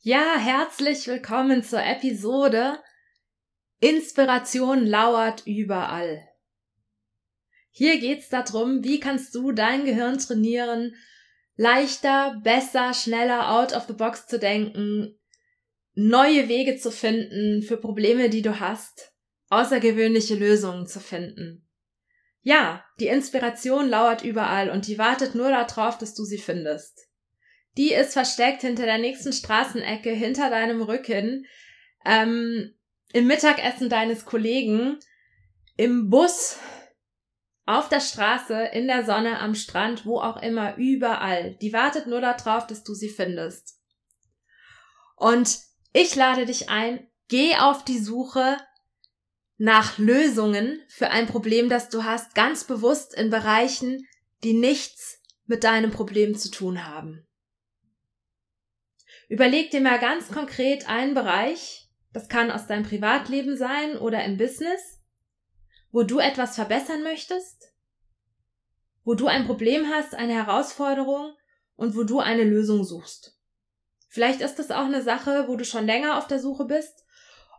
Ja, herzlich willkommen zur Episode Inspiration lauert überall. Hier geht's darum, wie kannst du dein Gehirn trainieren, leichter, besser, schneller out of the box zu denken, neue Wege zu finden für Probleme, die du hast, außergewöhnliche Lösungen zu finden. Ja, die Inspiration lauert überall und die wartet nur darauf, dass du sie findest. Die ist versteckt hinter der nächsten Straßenecke, hinter deinem Rücken, ähm, im Mittagessen deines Kollegen, im Bus, auf der Straße, in der Sonne, am Strand, wo auch immer, überall. Die wartet nur darauf, dass du sie findest. Und ich lade dich ein, geh auf die Suche nach Lösungen für ein Problem, das du hast, ganz bewusst in Bereichen, die nichts mit deinem Problem zu tun haben. Überleg dir mal ganz konkret einen Bereich, das kann aus deinem Privatleben sein oder im Business, wo du etwas verbessern möchtest, wo du ein Problem hast, eine Herausforderung und wo du eine Lösung suchst. Vielleicht ist das auch eine Sache, wo du schon länger auf der Suche bist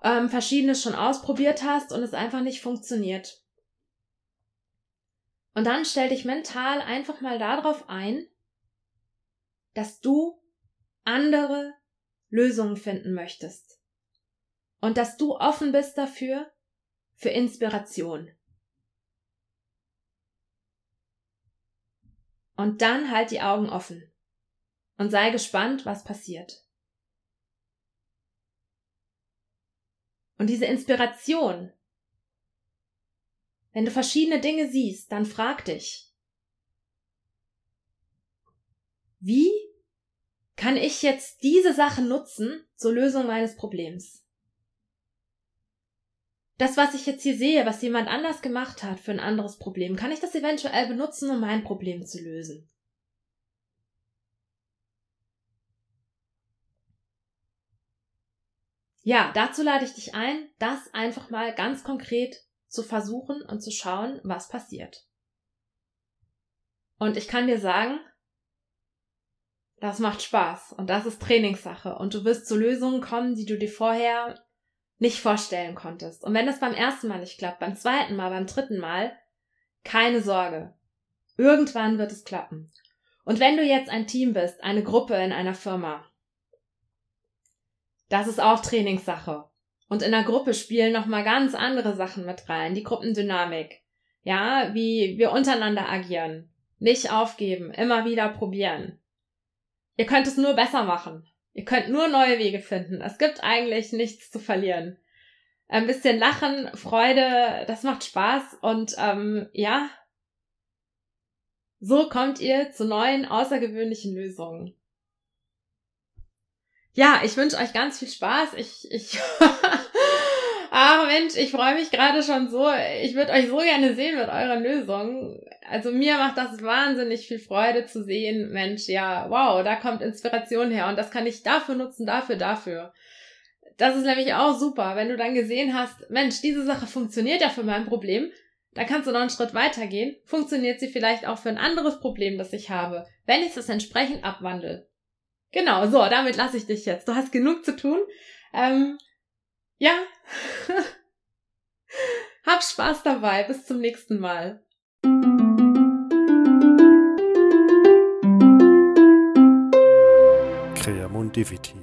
ähm, verschiedenes schon ausprobiert hast und es einfach nicht funktioniert. Und dann stell dich mental einfach mal darauf ein, dass du andere Lösungen finden möchtest. Und dass du offen bist dafür, für Inspiration. Und dann halt die Augen offen und sei gespannt, was passiert. Und diese Inspiration, wenn du verschiedene Dinge siehst, dann frag dich, wie kann ich jetzt diese Sache nutzen zur Lösung meines Problems? Das, was ich jetzt hier sehe, was jemand anders gemacht hat für ein anderes Problem, kann ich das eventuell benutzen, um mein Problem zu lösen? ja, dazu lade ich dich ein, das einfach mal ganz konkret zu versuchen und zu schauen, was passiert. Und ich kann dir sagen, das macht Spaß und das ist Trainingssache und du wirst zu Lösungen kommen, die du dir vorher nicht vorstellen konntest. Und wenn das beim ersten Mal nicht klappt, beim zweiten Mal, beim dritten Mal, keine Sorge. Irgendwann wird es klappen. Und wenn du jetzt ein Team bist, eine Gruppe in einer Firma, das ist auch Trainingssache. Und in der Gruppe spielen nochmal ganz andere Sachen mit rein. Die Gruppendynamik. Ja, wie wir untereinander agieren. Nicht aufgeben, immer wieder probieren. Ihr könnt es nur besser machen. Ihr könnt nur neue Wege finden. Es gibt eigentlich nichts zu verlieren. Ein bisschen Lachen, Freude, das macht Spaß und ähm, ja, so kommt ihr zu neuen außergewöhnlichen Lösungen ja, ich wünsche euch ganz viel Spaß. Ich, ich, ach Mensch, ich freue mich gerade schon so. Ich würde euch so gerne sehen mit euren Lösungen. Also mir macht das wahnsinnig viel Freude zu sehen, Mensch, ja, wow, da kommt Inspiration her und das kann ich dafür nutzen, dafür, dafür. Das ist nämlich auch super, wenn du dann gesehen hast, Mensch, diese Sache funktioniert ja für mein Problem, dann kannst du noch einen Schritt weitergehen. Funktioniert sie vielleicht auch für ein anderes Problem, das ich habe, wenn ich es entsprechend abwandle. Genau, so, damit lasse ich dich jetzt. Du hast genug zu tun. Ähm, ja. Hab Spaß dabei. Bis zum nächsten Mal. London Divinity.